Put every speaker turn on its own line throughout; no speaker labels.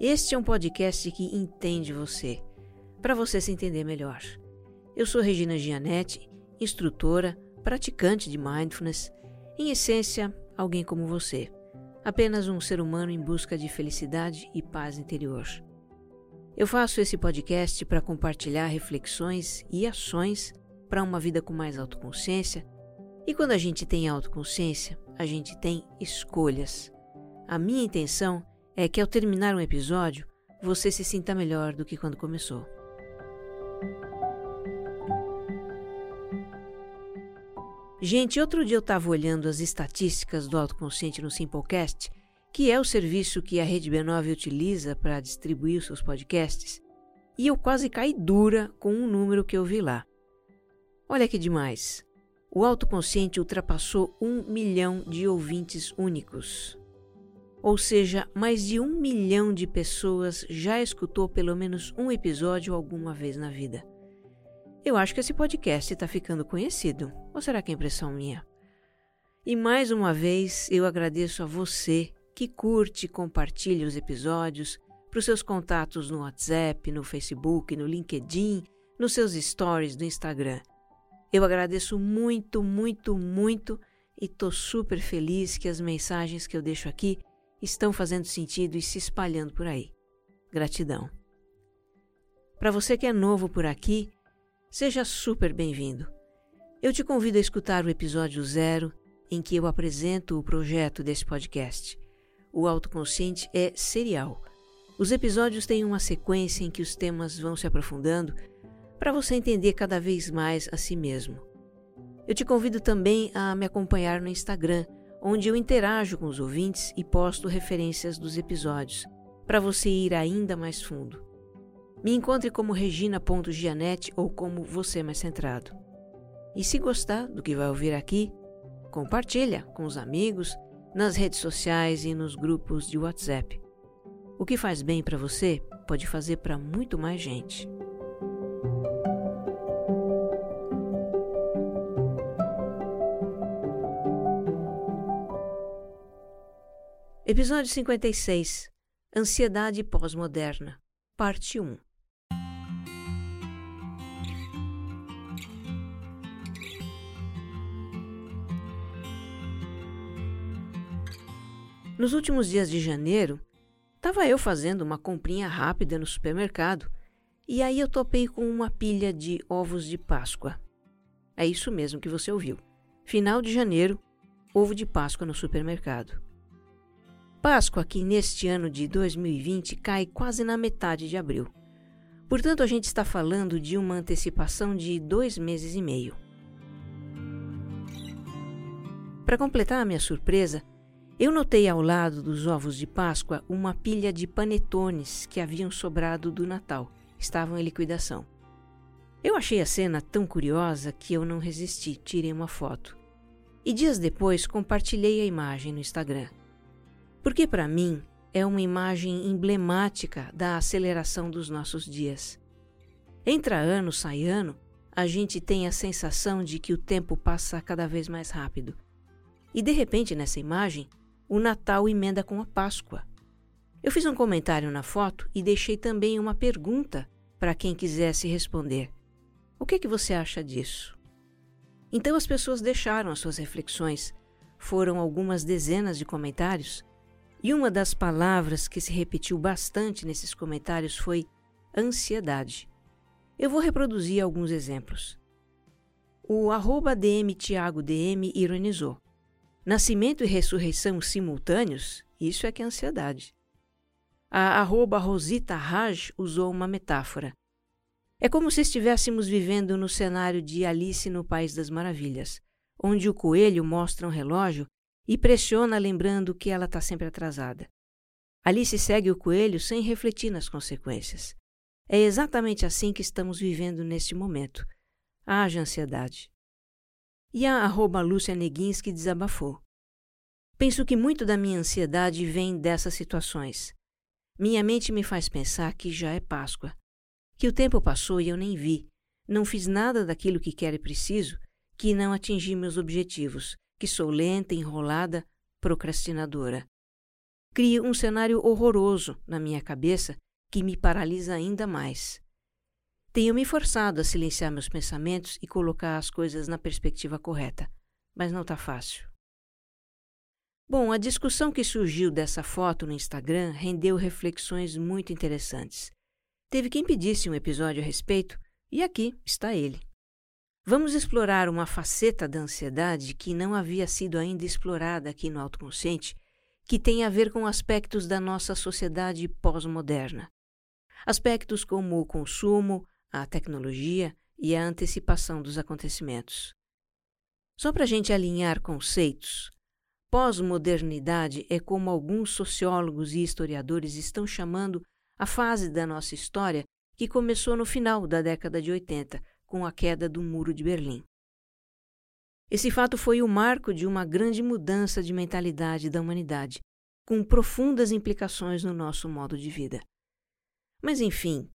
Este é um podcast que entende você, para você se entender melhor. Eu sou Regina Gianetti, instrutora, praticante de mindfulness, em essência, alguém como você, apenas um ser humano em busca de felicidade e paz interior. Eu faço esse podcast para compartilhar reflexões e ações para uma vida com mais autoconsciência. E quando a gente tem autoconsciência, a gente tem escolhas. A minha intenção é que ao terminar um episódio, você se sinta melhor do que quando começou. Gente, outro dia eu estava olhando as estatísticas do autoconsciente no Simplecast, que é o serviço que a Rede B9 utiliza para distribuir seus podcasts, e eu quase caí dura com um número que eu vi lá. Olha que demais! O autoconsciente ultrapassou um milhão de ouvintes únicos. Ou seja, mais de um milhão de pessoas já escutou pelo menos um episódio alguma vez na vida. Eu acho que esse podcast está ficando conhecido. Ou será que é impressão minha? E mais uma vez eu agradeço a você que curte e compartilha os episódios para os seus contatos no WhatsApp, no Facebook, no LinkedIn, nos seus stories do Instagram. Eu agradeço muito, muito, muito e estou super feliz que as mensagens que eu deixo aqui estão fazendo sentido e se espalhando por aí. Gratidão. Para você que é novo por aqui, seja super bem-vindo. Eu te convido a escutar o episódio zero em que eu apresento o projeto desse podcast. O autoconsciente é serial. Os episódios têm uma sequência em que os temas vão se aprofundando para você entender cada vez mais a si mesmo. Eu te convido também a me acompanhar no Instagram, onde eu interajo com os ouvintes e posto referências dos episódios, para você ir ainda mais fundo. Me encontre como regina.gianete ou como você mais centrado. E se gostar do que vai ouvir aqui, compartilha com os amigos, nas redes sociais e nos grupos de WhatsApp. O que faz bem para você pode fazer para muito mais gente. Episódio 56 Ansiedade Pós-Moderna Parte 1 Nos últimos dias de janeiro, estava eu fazendo uma comprinha rápida no supermercado e aí eu topei com uma pilha de ovos de Páscoa. É isso mesmo que você ouviu. Final de janeiro, ovo de Páscoa no supermercado. Páscoa, que neste ano de 2020 cai quase na metade de abril. Portanto, a gente está falando de uma antecipação de dois meses e meio. Para completar a minha surpresa, eu notei ao lado dos ovos de Páscoa uma pilha de panetones que haviam sobrado do Natal. Estavam em liquidação. Eu achei a cena tão curiosa que eu não resisti, tirei uma foto. E dias depois compartilhei a imagem no Instagram porque para mim é uma imagem emblemática da aceleração dos nossos dias. Entra ano, sai ano, a gente tem a sensação de que o tempo passa cada vez mais rápido. E de repente, nessa imagem, o Natal emenda com a Páscoa. Eu fiz um comentário na foto e deixei também uma pergunta para quem quisesse responder. O que, que você acha disso? Então as pessoas deixaram as suas reflexões. Foram algumas dezenas de comentários e uma das palavras que se repetiu bastante nesses comentários foi ansiedade. Eu vou reproduzir alguns exemplos. O arroba DM Tiago DM ironizou. Nascimento e ressurreição simultâneos? Isso é que é ansiedade. A arroba Rosita Raj usou uma metáfora. É como se estivéssemos vivendo no cenário de Alice no País das Maravilhas, onde o coelho mostra um relógio e pressiona lembrando que ela está sempre atrasada. Ali se segue o coelho sem refletir nas consequências. É exatamente assim que estamos vivendo neste momento. Haja ansiedade. E a arroba Lúcia Neguinski desabafou. Penso que muito da minha ansiedade vem dessas situações. Minha mente me faz pensar que já é Páscoa, que o tempo passou e eu nem vi, não fiz nada daquilo que quero e preciso, que não atingi meus objetivos, que sou lenta, enrolada, procrastinadora. Crio um cenário horroroso na minha cabeça que me paralisa ainda mais. Tenho me forçado a silenciar meus pensamentos e colocar as coisas na perspectiva correta, mas não está fácil. Bom, a discussão que surgiu dessa foto no Instagram rendeu reflexões muito interessantes. Teve quem pedisse um episódio a respeito, e aqui está ele. Vamos explorar uma faceta da ansiedade que não havia sido ainda explorada aqui no autoconsciente que tem a ver com aspectos da nossa sociedade pós-moderna. Aspectos como o consumo, a tecnologia e a antecipação dos acontecimentos. Só para a gente alinhar conceitos, pós-modernidade é como alguns sociólogos e historiadores estão chamando a fase da nossa história que começou no final da década de 80, com a queda do Muro de Berlim. Esse fato foi o marco de uma grande mudança de mentalidade da humanidade, com profundas implicações no nosso modo de vida. Mas, enfim,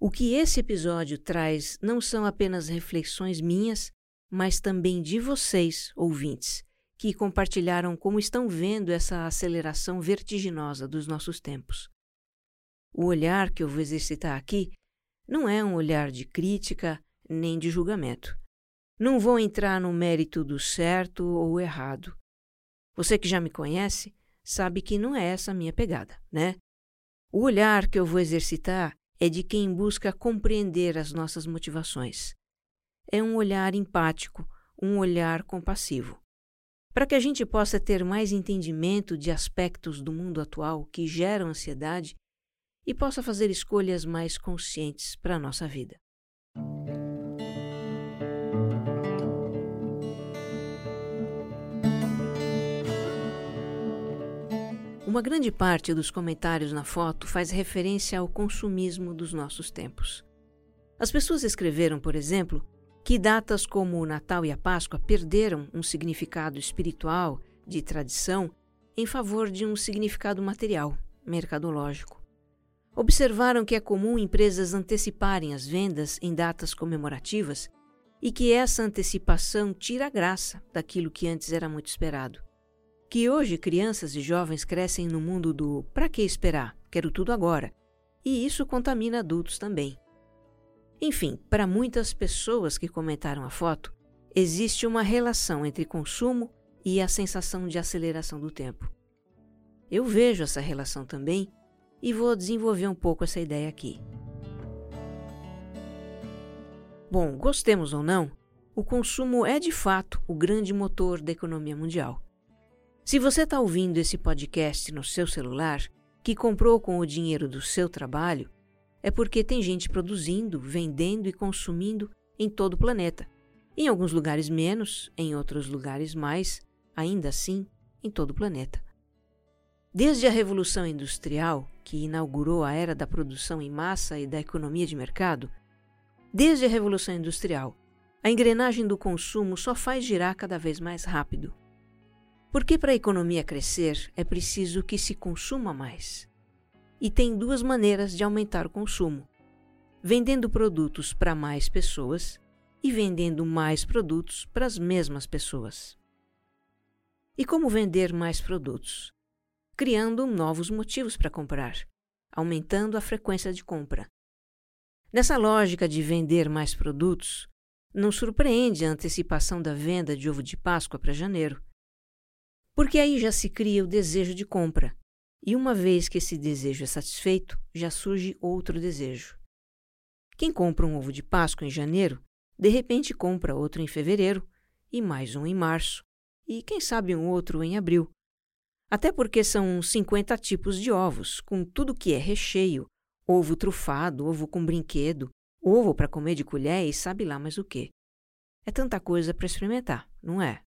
o que esse episódio traz não são apenas reflexões minhas, mas também de vocês, ouvintes, que compartilharam como estão vendo essa aceleração vertiginosa dos nossos tempos. O olhar que eu vou exercitar aqui não é um olhar de crítica nem de julgamento. Não vou entrar no mérito do certo ou errado. Você que já me conhece sabe que não é essa a minha pegada, né? O olhar que eu vou exercitar é de quem busca compreender as nossas motivações. É um olhar empático, um olhar compassivo. Para que a gente possa ter mais entendimento de aspectos do mundo atual que geram ansiedade e possa fazer escolhas mais conscientes para a nossa vida. Uma grande parte dos comentários na foto faz referência ao consumismo dos nossos tempos. As pessoas escreveram, por exemplo, que datas como o Natal e a Páscoa perderam um significado espiritual, de tradição, em favor de um significado material, mercadológico. Observaram que é comum empresas anteciparem as vendas em datas comemorativas e que essa antecipação tira a graça daquilo que antes era muito esperado que hoje crianças e jovens crescem no mundo do para que esperar, quero tudo agora, e isso contamina adultos também. Enfim, para muitas pessoas que comentaram a foto, existe uma relação entre consumo e a sensação de aceleração do tempo. Eu vejo essa relação também e vou desenvolver um pouco essa ideia aqui. Bom, gostemos ou não, o consumo é de fato o grande motor da economia mundial. Se você está ouvindo esse podcast no seu celular, que comprou com o dinheiro do seu trabalho, é porque tem gente produzindo, vendendo e consumindo em todo o planeta. Em alguns lugares menos, em outros lugares mais, ainda assim, em todo o planeta. Desde a Revolução Industrial, que inaugurou a era da produção em massa e da economia de mercado, desde a Revolução Industrial, a engrenagem do consumo só faz girar cada vez mais rápido. Porque para a economia crescer é preciso que se consuma mais. E tem duas maneiras de aumentar o consumo: vendendo produtos para mais pessoas e vendendo mais produtos para as mesmas pessoas. E como vender mais produtos? Criando novos motivos para comprar, aumentando a frequência de compra. Nessa lógica de vender mais produtos, não surpreende a antecipação da venda de ovo de Páscoa para janeiro porque aí já se cria o desejo de compra, e uma vez que esse desejo é satisfeito, já surge outro desejo. Quem compra um ovo de Páscoa em janeiro, de repente compra outro em fevereiro, e mais um em março, e quem sabe um outro em abril. Até porque são 50 tipos de ovos, com tudo que é recheio, ovo trufado, ovo com brinquedo, ovo para comer de colher e sabe lá mais o que. É tanta coisa para experimentar, não é?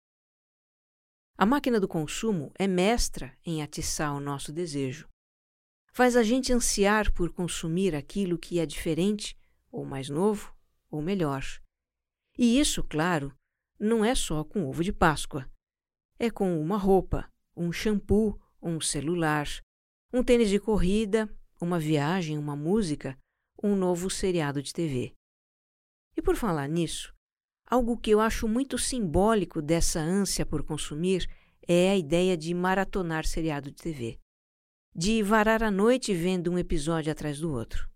A máquina do consumo é mestra em atiçar o nosso desejo. faz a gente ansiar por consumir aquilo que é diferente, ou mais novo, ou melhor. E isso, claro, não é só com ovo de Páscoa. É com uma roupa, um shampoo, um celular, um tênis de corrida, uma viagem, uma música, um novo seriado de TV. E por falar nisso, algo que eu acho muito simbólico dessa ânsia por consumir é a ideia de maratonar seriado de TV. De varar a noite vendo um episódio atrás do outro.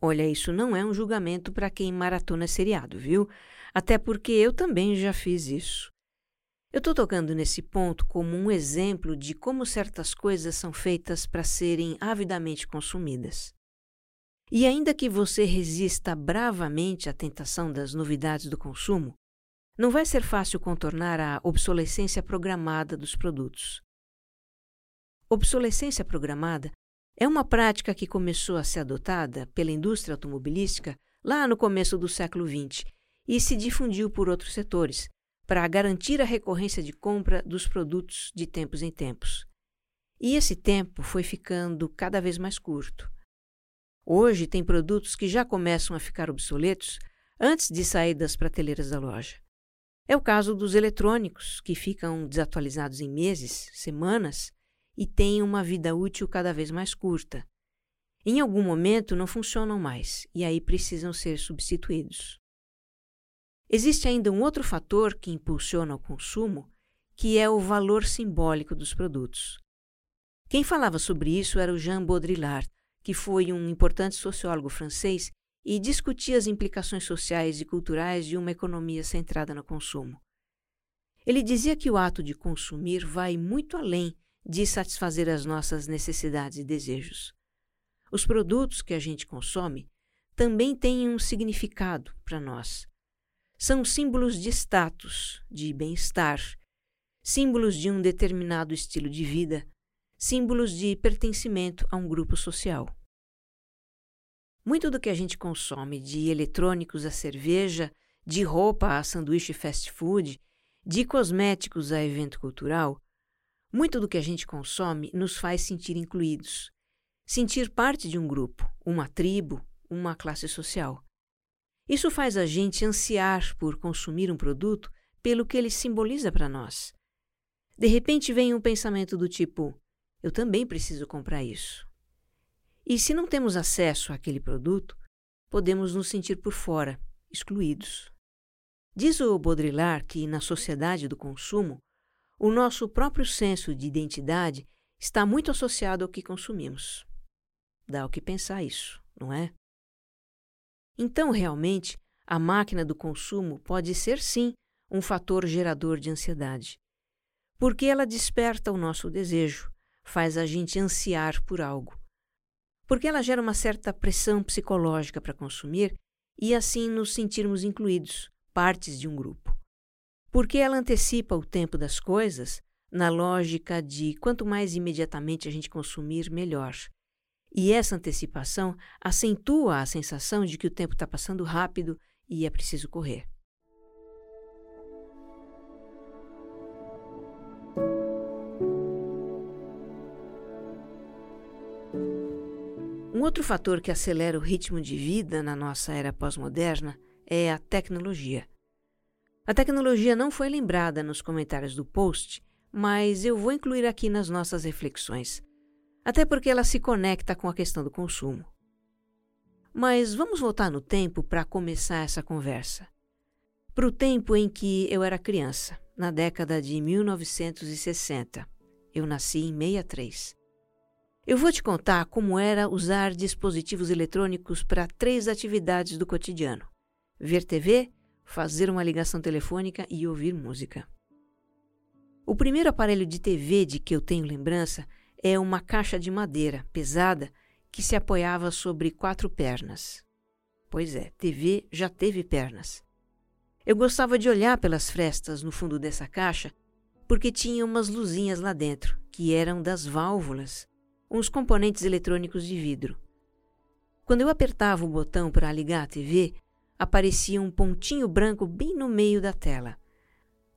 Olha, isso não é um julgamento para quem maratona seriado, viu? Até porque eu também já fiz isso. Eu estou tocando nesse ponto como um exemplo de como certas coisas são feitas para serem avidamente consumidas. E ainda que você resista bravamente à tentação das novidades do consumo, não vai ser fácil contornar a obsolescência programada dos produtos. Obsolescência programada é uma prática que começou a ser adotada pela indústria automobilística lá no começo do século XX e se difundiu por outros setores, para garantir a recorrência de compra dos produtos de tempos em tempos. E esse tempo foi ficando cada vez mais curto. Hoje tem produtos que já começam a ficar obsoletos antes de sair das prateleiras da loja. É o caso dos eletrônicos, que ficam desatualizados em meses, semanas e têm uma vida útil cada vez mais curta. Em algum momento não funcionam mais e aí precisam ser substituídos. Existe ainda um outro fator que impulsiona o consumo, que é o valor simbólico dos produtos. Quem falava sobre isso era o Jean Baudrillard, que foi um importante sociólogo francês e discutia as implicações sociais e culturais de uma economia centrada no consumo. Ele dizia que o ato de consumir vai muito além de satisfazer as nossas necessidades e desejos. Os produtos que a gente consome também têm um significado para nós. São símbolos de status, de bem-estar, símbolos de um determinado estilo de vida, símbolos de pertencimento a um grupo social. Muito do que a gente consome, de eletrônicos a cerveja, de roupa a sanduíche fast food, de cosméticos a evento cultural, muito do que a gente consome nos faz sentir incluídos, sentir parte de um grupo, uma tribo, uma classe social. Isso faz a gente ansiar por consumir um produto pelo que ele simboliza para nós. De repente vem um pensamento do tipo: eu também preciso comprar isso. E se não temos acesso àquele produto, podemos nos sentir por fora, excluídos. Diz o Baudrillard que, na sociedade do consumo, o nosso próprio senso de identidade está muito associado ao que consumimos. Dá o que pensar isso, não é? Então, realmente, a máquina do consumo pode ser sim um fator gerador de ansiedade, porque ela desperta o nosso desejo, faz a gente ansiar por algo. Porque ela gera uma certa pressão psicológica para consumir e assim nos sentirmos incluídos, partes de um grupo porque ela antecipa o tempo das coisas na lógica de quanto mais imediatamente a gente consumir, melhor. E essa antecipação acentua a sensação de que o tempo está passando rápido e é preciso correr. Outro fator que acelera o ritmo de vida na nossa era pós-moderna é a tecnologia. A tecnologia não foi lembrada nos comentários do post, mas eu vou incluir aqui nas nossas reflexões, até porque ela se conecta com a questão do consumo. Mas vamos voltar no tempo para começar essa conversa. Para o tempo em que eu era criança, na década de 1960. Eu nasci em 63. Eu vou te contar como era usar dispositivos eletrônicos para três atividades do cotidiano: ver TV, fazer uma ligação telefônica e ouvir música. O primeiro aparelho de TV de que eu tenho lembrança é uma caixa de madeira pesada que se apoiava sobre quatro pernas. Pois é, TV já teve pernas. Eu gostava de olhar pelas frestas no fundo dessa caixa porque tinha umas luzinhas lá dentro, que eram das válvulas, uns componentes eletrônicos de vidro. Quando eu apertava o botão para ligar a TV, aparecia um pontinho branco bem no meio da tela.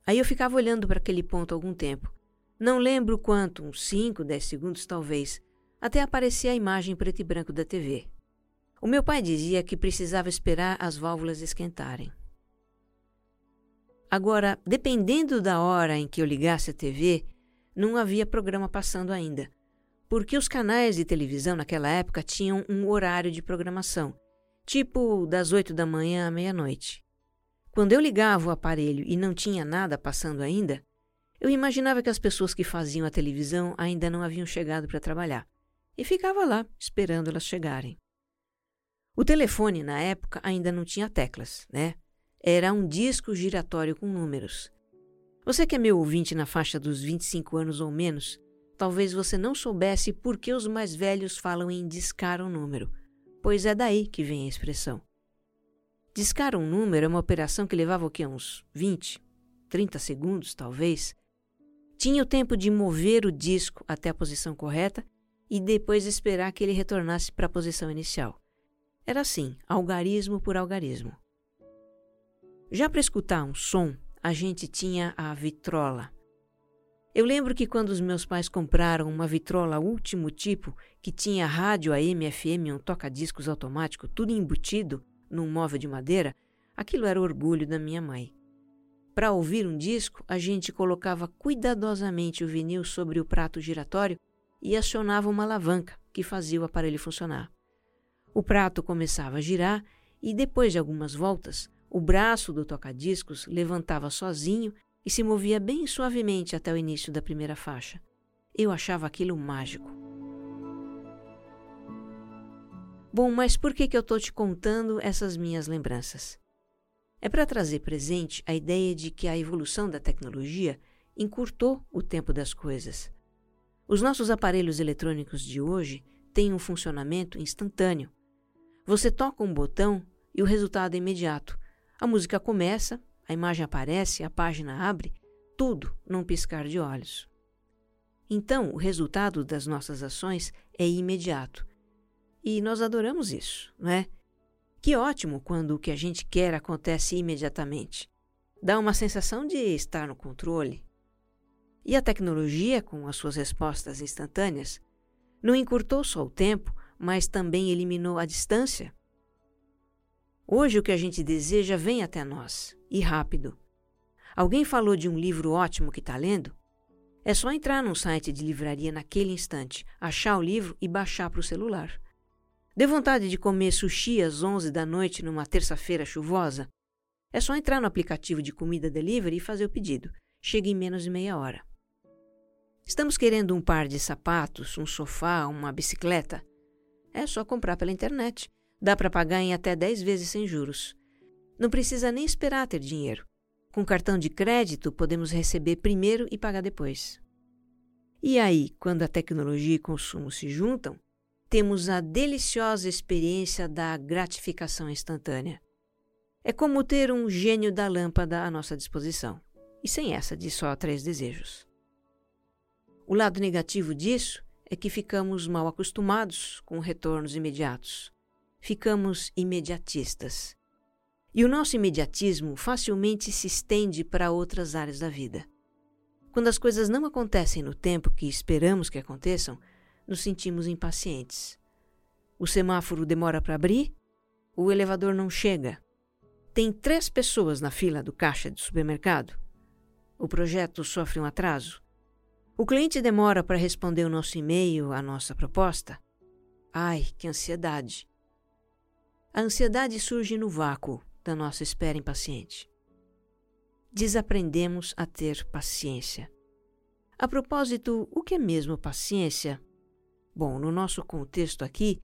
Aí eu ficava olhando para aquele ponto algum tempo. Não lembro quanto, uns 5, 10 segundos talvez, até aparecer a imagem preto e branco da TV. O meu pai dizia que precisava esperar as válvulas esquentarem. Agora, dependendo da hora em que eu ligasse a TV, não havia programa passando ainda, porque os canais de televisão naquela época tinham um horário de programação, tipo das oito da manhã à meia-noite. Quando eu ligava o aparelho e não tinha nada passando ainda, eu imaginava que as pessoas que faziam a televisão ainda não haviam chegado para trabalhar e ficava lá esperando elas chegarem. O telefone, na época, ainda não tinha teclas, né? Era um disco giratório com números. Você que é meu ouvinte na faixa dos 25 anos ou menos, talvez você não soubesse por que os mais velhos falam em discar um número, pois é daí que vem a expressão. Discar um número é uma operação que levava o quê? Uns 20, 30 segundos, talvez. Tinha o tempo de mover o disco até a posição correta e depois esperar que ele retornasse para a posição inicial. Era assim, algarismo por algarismo. Já para escutar um som, a gente tinha a vitrola. Eu lembro que quando os meus pais compraram uma vitrola último tipo, que tinha rádio AM, FM, um toca-discos automático, tudo embutido num móvel de madeira, aquilo era orgulho da minha mãe. Para ouvir um disco, a gente colocava cuidadosamente o vinil sobre o prato giratório e acionava uma alavanca que fazia o aparelho funcionar. O prato começava a girar e, depois de algumas voltas, o braço do toca-discos levantava sozinho e se movia bem suavemente até o início da primeira faixa. Eu achava aquilo mágico. Bom, mas por que, que eu estou te contando essas minhas lembranças? É para trazer presente a ideia de que a evolução da tecnologia encurtou o tempo das coisas. Os nossos aparelhos eletrônicos de hoje têm um funcionamento instantâneo. Você toca um botão e o resultado é imediato. A música começa, a imagem aparece, a página abre, tudo num piscar de olhos. Então, o resultado das nossas ações é imediato. E nós adoramos isso, não é? Que ótimo quando o que a gente quer acontece imediatamente. Dá uma sensação de estar no controle. E a tecnologia, com as suas respostas instantâneas, não encurtou só o tempo, mas também eliminou a distância. Hoje o que a gente deseja vem até nós, e rápido. Alguém falou de um livro ótimo que está lendo? É só entrar num site de livraria naquele instante, achar o livro e baixar para o celular. Deu vontade de comer sushi às 11 da noite numa terça-feira chuvosa? É só entrar no aplicativo de comida delivery e fazer o pedido. Chega em menos de meia hora. Estamos querendo um par de sapatos, um sofá, uma bicicleta? É só comprar pela internet. Dá para pagar em até 10 vezes sem juros. Não precisa nem esperar ter dinheiro. Com cartão de crédito, podemos receber primeiro e pagar depois. E aí, quando a tecnologia e consumo se juntam, temos a deliciosa experiência da gratificação instantânea. É como ter um gênio da lâmpada à nossa disposição, e sem essa de só três desejos. O lado negativo disso é que ficamos mal acostumados com retornos imediatos. Ficamos imediatistas. E o nosso imediatismo facilmente se estende para outras áreas da vida. Quando as coisas não acontecem no tempo que esperamos que aconteçam, nos sentimos impacientes. O semáforo demora para abrir, o elevador não chega. Tem três pessoas na fila do caixa de supermercado. O projeto sofre um atraso. O cliente demora para responder o nosso e-mail, a nossa proposta. Ai, que ansiedade! A ansiedade surge no vácuo da nossa espera impaciente. Desaprendemos a ter paciência. A propósito, o que é mesmo paciência? Bom, no nosso contexto aqui,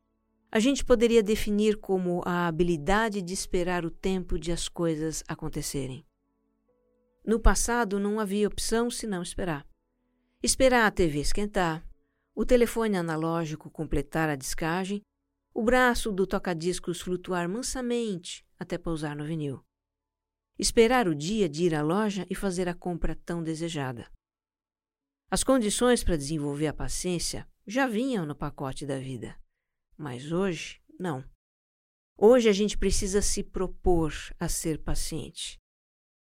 a gente poderia definir como a habilidade de esperar o tempo de as coisas acontecerem. No passado não havia opção senão esperar. Esperar a TV esquentar, o telefone analógico completar a descagem, o braço do toca-discos flutuar mansamente até pousar no vinil. Esperar o dia de ir à loja e fazer a compra tão desejada. As condições para desenvolver a paciência já vinham no pacote da vida. Mas hoje, não. Hoje a gente precisa se propor a ser paciente.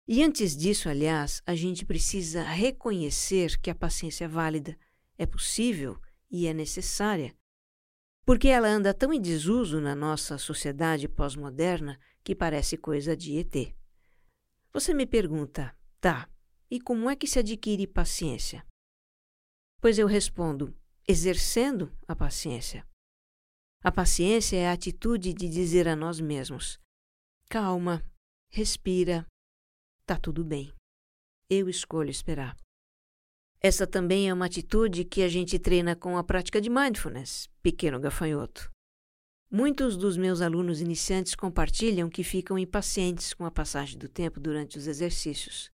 E antes disso, aliás, a gente precisa reconhecer que a paciência é válida, é possível e é necessária, Porque ela anda tão em desuso na nossa sociedade pós-moderna que parece coisa de ET. Você me pergunta, tá, e como é que se adquire paciência? Pois eu respondo, exercendo a paciência. A paciência é a atitude de dizer a nós mesmos: calma, respira, tá tudo bem. Eu escolho esperar. Essa também é uma atitude que a gente treina com a prática de mindfulness, pequeno gafanhoto. Muitos dos meus alunos iniciantes compartilham que ficam impacientes com a passagem do tempo durante os exercícios.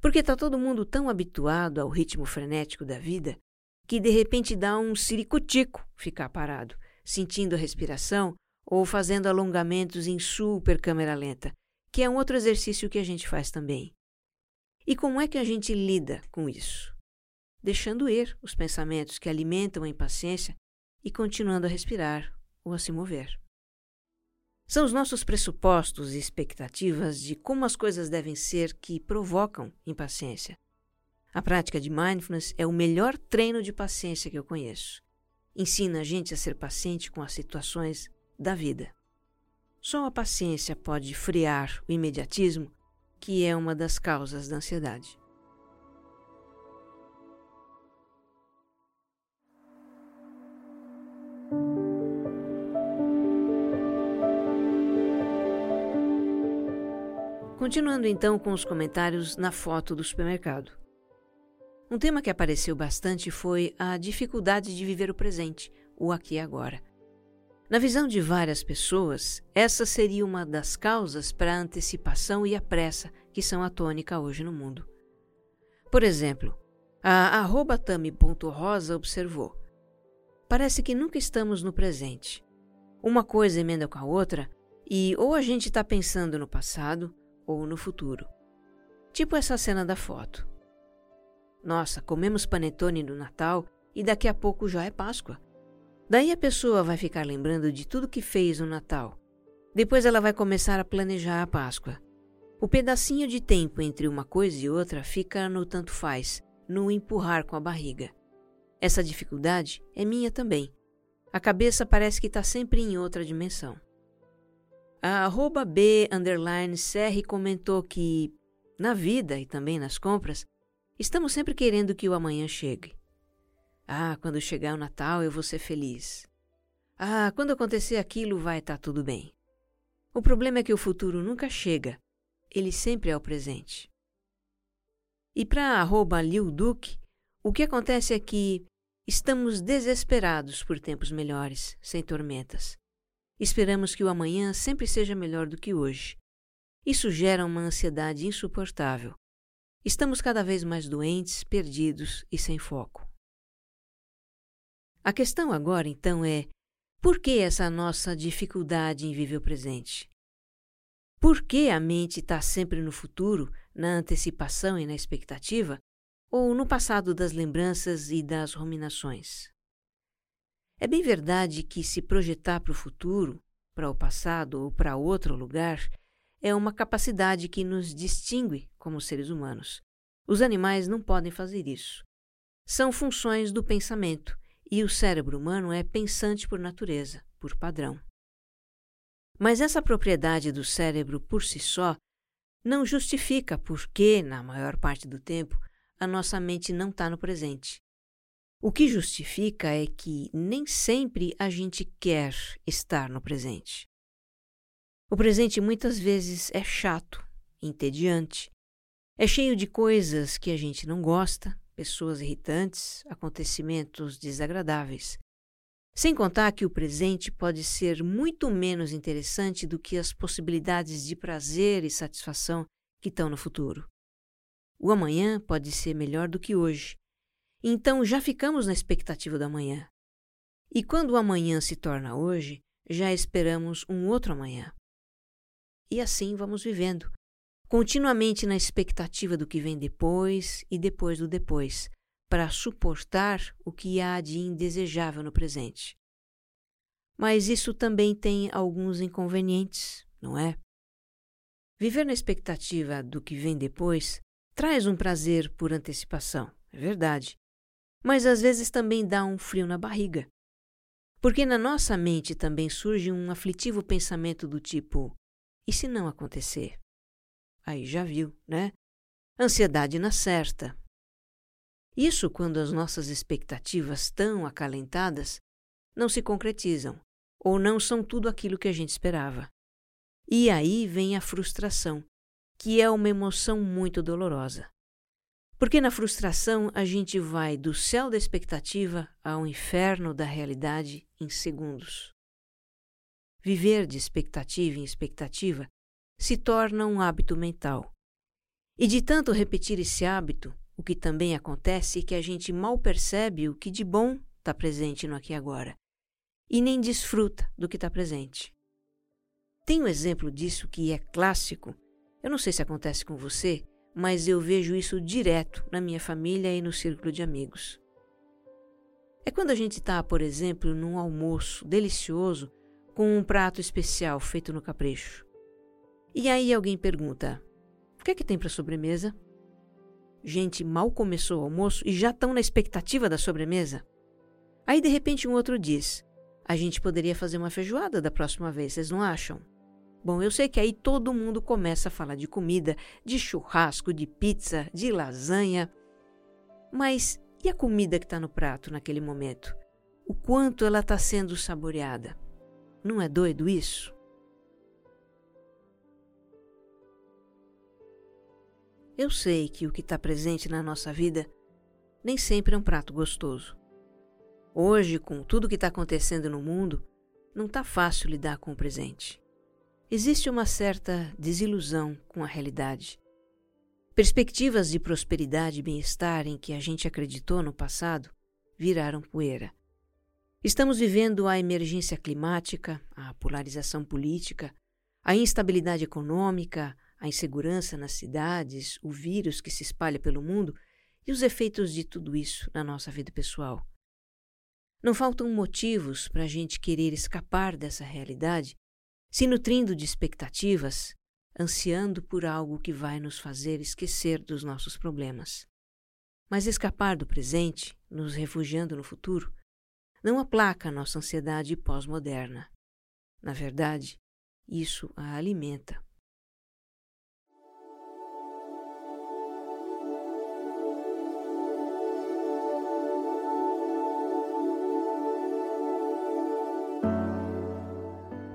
Porque está todo mundo tão habituado ao ritmo frenético da vida que de repente dá um ciricutico ficar parado, sentindo a respiração ou fazendo alongamentos em super câmera lenta, que é um outro exercício que a gente faz também. E como é que a gente lida com isso? Deixando ir os pensamentos que alimentam a impaciência e continuando a respirar ou a se mover. São os nossos pressupostos e expectativas de como as coisas devem ser que provocam impaciência. A prática de mindfulness é o melhor treino de paciência que eu conheço. Ensina a gente a ser paciente com as situações da vida. Só a paciência pode frear o imediatismo, que é uma das causas da ansiedade. Continuando então com os comentários na foto do supermercado. Um tema que apareceu bastante foi a dificuldade de viver o presente, o aqui e agora. Na visão de várias pessoas, essa seria uma das causas para a antecipação e a pressa que são a tônica hoje no mundo. Por exemplo, a tami.rosa observou: Parece que nunca estamos no presente. Uma coisa emenda com a outra e ou a gente está pensando no passado ou no futuro. Tipo essa cena da foto. Nossa, comemos panetone no Natal e daqui a pouco já é Páscoa. Daí a pessoa vai ficar lembrando de tudo que fez no Natal. Depois ela vai começar a planejar a Páscoa. O pedacinho de tempo entre uma coisa e outra fica no tanto faz, no empurrar com a barriga. Essa dificuldade é minha também. A cabeça parece que está sempre em outra dimensão. A arroba B underline CR comentou que, na vida e também nas compras, estamos sempre querendo que o amanhã chegue. Ah, quando chegar o Natal eu vou ser feliz. Ah, quando acontecer aquilo vai estar tá tudo bem. O problema é que o futuro nunca chega, ele sempre é o presente. E para arroba Liu Duque, o que acontece é que estamos desesperados por tempos melhores, sem tormentas. Esperamos que o amanhã sempre seja melhor do que hoje. Isso gera uma ansiedade insuportável. Estamos cada vez mais doentes, perdidos e sem foco. A questão agora, então, é: por que essa nossa dificuldade em viver o presente? Por que a mente está sempre no futuro, na antecipação e na expectativa, ou no passado das lembranças e das ruminações? É bem verdade que se projetar para o futuro, para o passado ou para outro lugar, é uma capacidade que nos distingue como seres humanos. Os animais não podem fazer isso. São funções do pensamento, e o cérebro humano é pensante por natureza, por padrão. Mas essa propriedade do cérebro por si só não justifica por que, na maior parte do tempo, a nossa mente não está no presente. O que justifica é que nem sempre a gente quer estar no presente. O presente muitas vezes é chato, entediante, é cheio de coisas que a gente não gosta, pessoas irritantes, acontecimentos desagradáveis. Sem contar que o presente pode ser muito menos interessante do que as possibilidades de prazer e satisfação que estão no futuro. O amanhã pode ser melhor do que hoje, então já ficamos na expectativa do amanhã. E quando o amanhã se torna hoje, já esperamos um outro amanhã. E assim vamos vivendo, continuamente na expectativa do que vem depois e depois do depois, para suportar o que há de indesejável no presente. Mas isso também tem alguns inconvenientes, não é? Viver na expectativa do que vem depois traz um prazer por antecipação, é verdade mas às vezes também dá um frio na barriga. Porque na nossa mente também surge um aflitivo pensamento do tipo: e se não acontecer? Aí já viu, né? Ansiedade na certa. Isso quando as nossas expectativas tão acalentadas não se concretizam ou não são tudo aquilo que a gente esperava. E aí vem a frustração, que é uma emoção muito dolorosa. Porque na frustração a gente vai do céu da expectativa ao inferno da realidade em segundos. Viver de expectativa em expectativa se torna um hábito mental. E de tanto repetir esse hábito, o que também acontece é que a gente mal percebe o que de bom está presente no aqui e agora e nem desfruta do que está presente. Tem um exemplo disso que é clássico. Eu não sei se acontece com você, mas eu vejo isso direto na minha família e no círculo de amigos. É quando a gente está, por exemplo, num almoço delicioso com um prato especial feito no capricho. E aí alguém pergunta: o que é que tem para sobremesa? Gente, mal começou o almoço e já estão na expectativa da sobremesa. Aí de repente um outro diz: a gente poderia fazer uma feijoada da próxima vez, vocês não acham? Bom, eu sei que aí todo mundo começa a falar de comida, de churrasco, de pizza, de lasanha. Mas e a comida que está no prato naquele momento? O quanto ela está sendo saboreada? Não é doido isso? Eu sei que o que está presente na nossa vida nem sempre é um prato gostoso. Hoje, com tudo que está acontecendo no mundo, não está fácil lidar com o presente. Existe uma certa desilusão com a realidade. Perspectivas de prosperidade e bem-estar em que a gente acreditou no passado viraram poeira. Estamos vivendo a emergência climática, a polarização política, a instabilidade econômica, a insegurança nas cidades, o vírus que se espalha pelo mundo e os efeitos de tudo isso na nossa vida pessoal. Não faltam motivos para a gente querer escapar dessa realidade, se nutrindo de expectativas, ansiando por algo que vai nos fazer esquecer dos nossos problemas. Mas escapar do presente, nos refugiando no futuro, não aplaca a nossa ansiedade pós-moderna. Na verdade, isso a alimenta.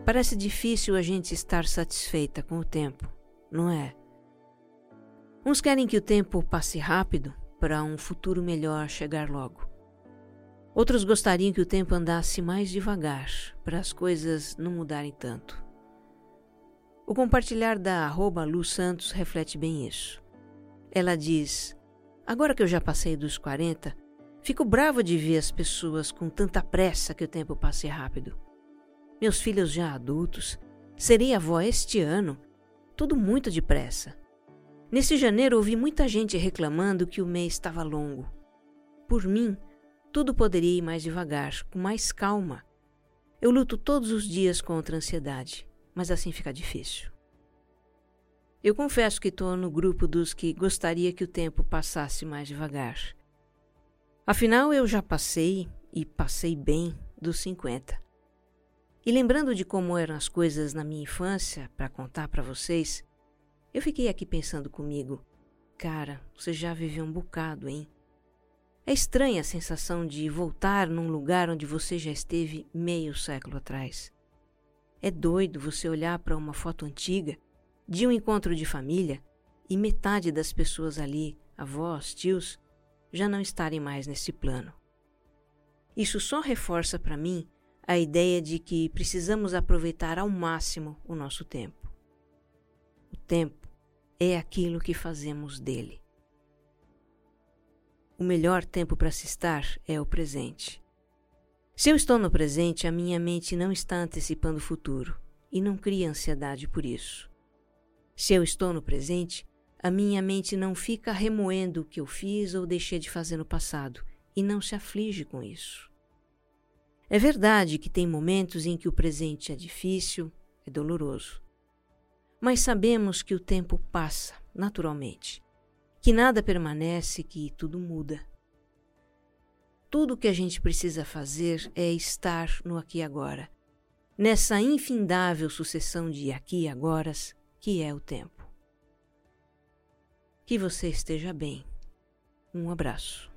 Parece difícil a gente estar satisfeita com o tempo, não é? Uns querem que o tempo passe rápido para um futuro melhor chegar logo. Outros gostariam que o tempo andasse mais devagar para as coisas não mudarem tanto. O compartilhar da arroba Lu Santos reflete bem isso. Ela diz: Agora que eu já passei dos 40, fico brava de ver as pessoas com tanta pressa que o tempo passe rápido meus filhos já adultos, serei avó este ano, tudo muito depressa. Nesse janeiro ouvi muita gente reclamando que o mês estava longo. Por mim, tudo poderia ir mais devagar, com mais calma. Eu luto todos os dias contra a ansiedade, mas assim fica difícil. Eu confesso que estou no grupo dos que gostaria que o tempo passasse mais devagar. Afinal, eu já passei, e passei bem, dos 50. E lembrando de como eram as coisas na minha infância, para contar para vocês, eu fiquei aqui pensando comigo: cara, você já viveu um bocado, hein? É estranha a sensação de voltar num lugar onde você já esteve meio século atrás. É doido você olhar para uma foto antiga de um encontro de família e metade das pessoas ali, avós, tios, já não estarem mais nesse plano. Isso só reforça para mim a ideia de que precisamos aproveitar ao máximo o nosso tempo. O tempo é aquilo que fazemos dele. O melhor tempo para se estar é o presente. Se eu estou no presente, a minha mente não está antecipando o futuro e não cria ansiedade por isso. Se eu estou no presente, a minha mente não fica remoendo o que eu fiz ou deixei de fazer no passado e não se aflige com isso. É verdade que tem momentos em que o presente é difícil, é doloroso. Mas sabemos que o tempo passa naturalmente, que nada permanece, que tudo muda. tudo o que a gente precisa fazer é estar no aqui e agora, nessa infindável sucessão de aqui e agoras que é o tempo. Que você esteja bem. Um abraço.